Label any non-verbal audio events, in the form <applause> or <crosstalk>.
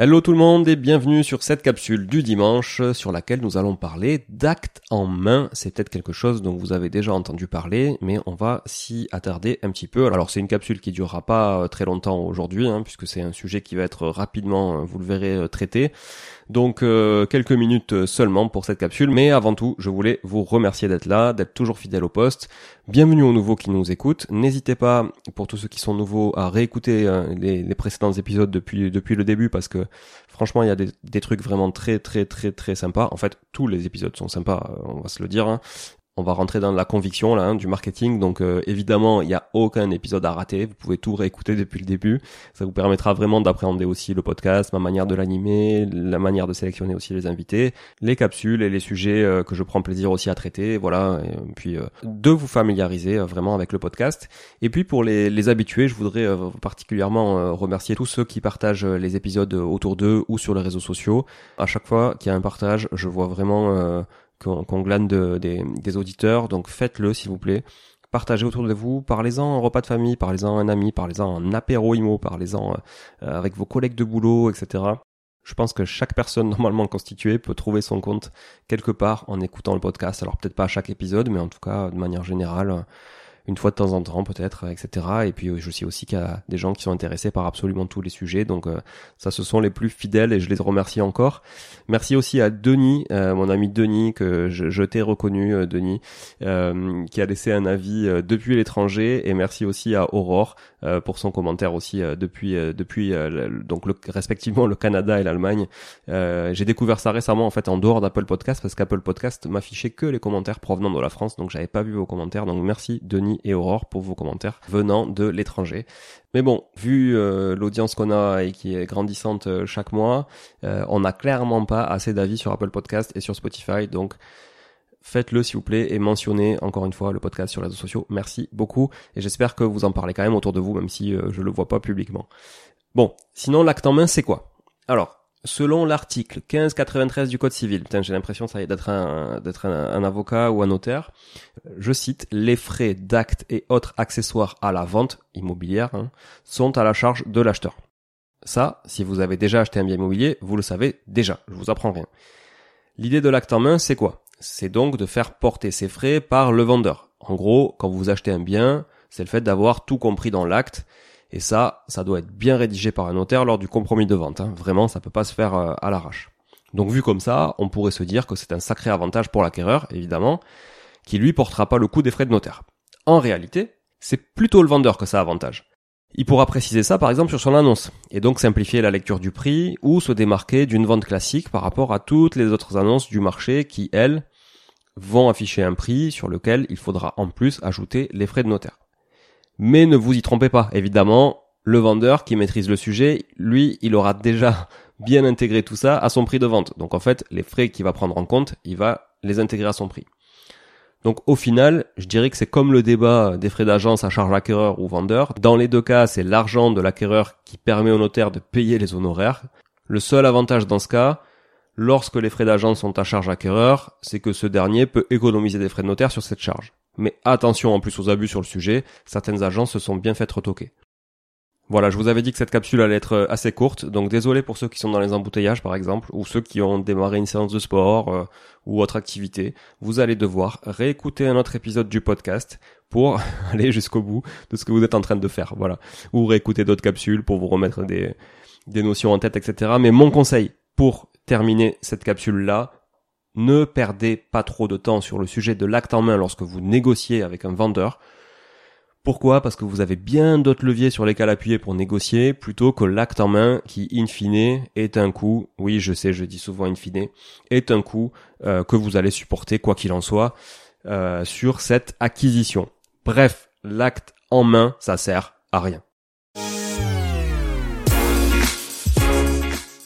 Hello tout le monde et bienvenue sur cette capsule du dimanche sur laquelle nous allons parler d'actes en main. C'est peut-être quelque chose dont vous avez déjà entendu parler, mais on va s'y attarder un petit peu. Alors c'est une capsule qui durera pas très longtemps aujourd'hui, hein, puisque c'est un sujet qui va être rapidement, vous le verrez, traité. Donc euh, quelques minutes seulement pour cette capsule, mais avant tout, je voulais vous remercier d'être là, d'être toujours fidèle au poste. Bienvenue aux nouveaux qui nous écoutent. N'hésitez pas, pour tous ceux qui sont nouveaux, à réécouter euh, les, les, précédents épisodes depuis depuis le début, parce que franchement, il y a des, trucs vraiment très très très très sympas. En fait, tous les épisodes sont sympas, euh, on va se le dire. Hein on va rentrer dans la conviction là hein, du marketing. Donc euh, évidemment, il n'y a aucun épisode à rater. Vous pouvez tout réécouter depuis le début. Ça vous permettra vraiment d'appréhender aussi le podcast, ma manière de l'animer, la manière de sélectionner aussi les invités, les capsules et les sujets euh, que je prends plaisir aussi à traiter. Voilà. Et puis euh, de vous familiariser vraiment avec le podcast. Et puis pour les, les habitués, je voudrais particulièrement remercier tous ceux qui partagent les épisodes autour d'eux ou sur les réseaux sociaux. À chaque fois qu'il y a un partage, je vois vraiment qu'on glane de, des, auditeurs. Donc faites-le s'il vous plaît. Partagez autour de vous, parlez-en en repas de famille, parlez-en à un ami, parlez-en en apéro IMO, parlez-en euh, avec vos collègues de boulot, etc. Je pense que chaque personne <laughs> normalement constituée peut trouver son compte quelque part en écoutant le podcast. Alors peut-être pas à chaque épisode, mais en tout cas de manière générale, une fois de temps en temps peut-être, etc. Et puis je sais aussi qu'il y a des gens qui sont intéressés par absolument tous les sujets. Donc ça, ce sont les plus fidèles et je les remercie encore. Merci aussi à Denis, mon ami Denis, que je, je t'ai reconnu, Denis, qui a laissé un avis depuis l'étranger. Et merci aussi à Aurore pour son commentaire aussi depuis depuis donc le, respectivement le Canada et l'Allemagne. J'ai découvert ça récemment en fait en dehors d'Apple Podcast parce qu'Apple Podcast m'affichait que les commentaires provenant de la France, donc j'avais pas vu vos commentaires. Donc merci Denis et Aurore pour vos commentaires venant de l'étranger. Mais bon, vu euh, l'audience qu'on a et qui est grandissante euh, chaque mois, euh, on n'a clairement pas assez d'avis sur Apple Podcast et sur Spotify, donc faites-le s'il vous plaît et mentionnez encore une fois le podcast sur les réseaux sociaux. Merci beaucoup et j'espère que vous en parlez quand même autour de vous, même si je le vois pas publiquement. Bon, sinon l'acte en main c'est quoi? Alors, selon l'article 1593 du Code civil, j'ai l'impression d'être un, avocat ou un notaire, je cite, les frais d'acte et autres accessoires à la vente immobilière hein, sont à la charge de l'acheteur. Ça, si vous avez déjà acheté un bien immobilier, vous le savez déjà, je vous apprends rien. L'idée de l'acte en main, c'est quoi? C'est donc de faire porter ces frais par le vendeur. En gros, quand vous achetez un bien, c'est le fait d'avoir tout compris dans l'acte et ça, ça doit être bien rédigé par un notaire lors du compromis de vente. Hein. Vraiment, ça peut pas se faire euh, à l'arrache. Donc vu comme ça, on pourrait se dire que c'est un sacré avantage pour l'acquéreur, évidemment, qui lui portera pas le coût des frais de notaire. En réalité, c'est plutôt le vendeur que ça avantage. Il pourra préciser ça par exemple sur son annonce, et donc simplifier la lecture du prix ou se démarquer d'une vente classique par rapport à toutes les autres annonces du marché qui, elles, vont afficher un prix sur lequel il faudra en plus ajouter les frais de notaire. Mais ne vous y trompez pas, évidemment, le vendeur qui maîtrise le sujet, lui, il aura déjà <laughs> bien intégré tout ça à son prix de vente. Donc en fait, les frais qu'il va prendre en compte, il va les intégrer à son prix. Donc au final, je dirais que c'est comme le débat des frais d'agence à charge acquéreur ou vendeur. Dans les deux cas, c'est l'argent de l'acquéreur qui permet au notaire de payer les honoraires. Le seul avantage dans ce cas, lorsque les frais d'agence sont à charge acquéreur, c'est que ce dernier peut économiser des frais de notaire sur cette charge. Mais attention en plus aux abus sur le sujet, certaines agences se sont bien faites retoquer. Voilà, je vous avais dit que cette capsule allait être euh, assez courte, donc désolé pour ceux qui sont dans les embouteillages par exemple, ou ceux qui ont démarré une séance de sport euh, ou autre activité. Vous allez devoir réécouter un autre épisode du podcast pour <laughs> aller jusqu'au bout de ce que vous êtes en train de faire, voilà. Ou réécouter d'autres capsules pour vous remettre des, des notions en tête, etc. Mais mon conseil pour terminer cette capsule-là, ne perdez pas trop de temps sur le sujet de l'acte en main lorsque vous négociez avec un vendeur. Pourquoi? Parce que vous avez bien d'autres leviers sur lesquels appuyer pour négocier plutôt que l'acte en main qui, in fine, est un coût, oui je sais, je dis souvent in fine, est un coût euh, que vous allez supporter, quoi qu'il en soit, euh, sur cette acquisition. Bref, l'acte en main, ça sert à rien.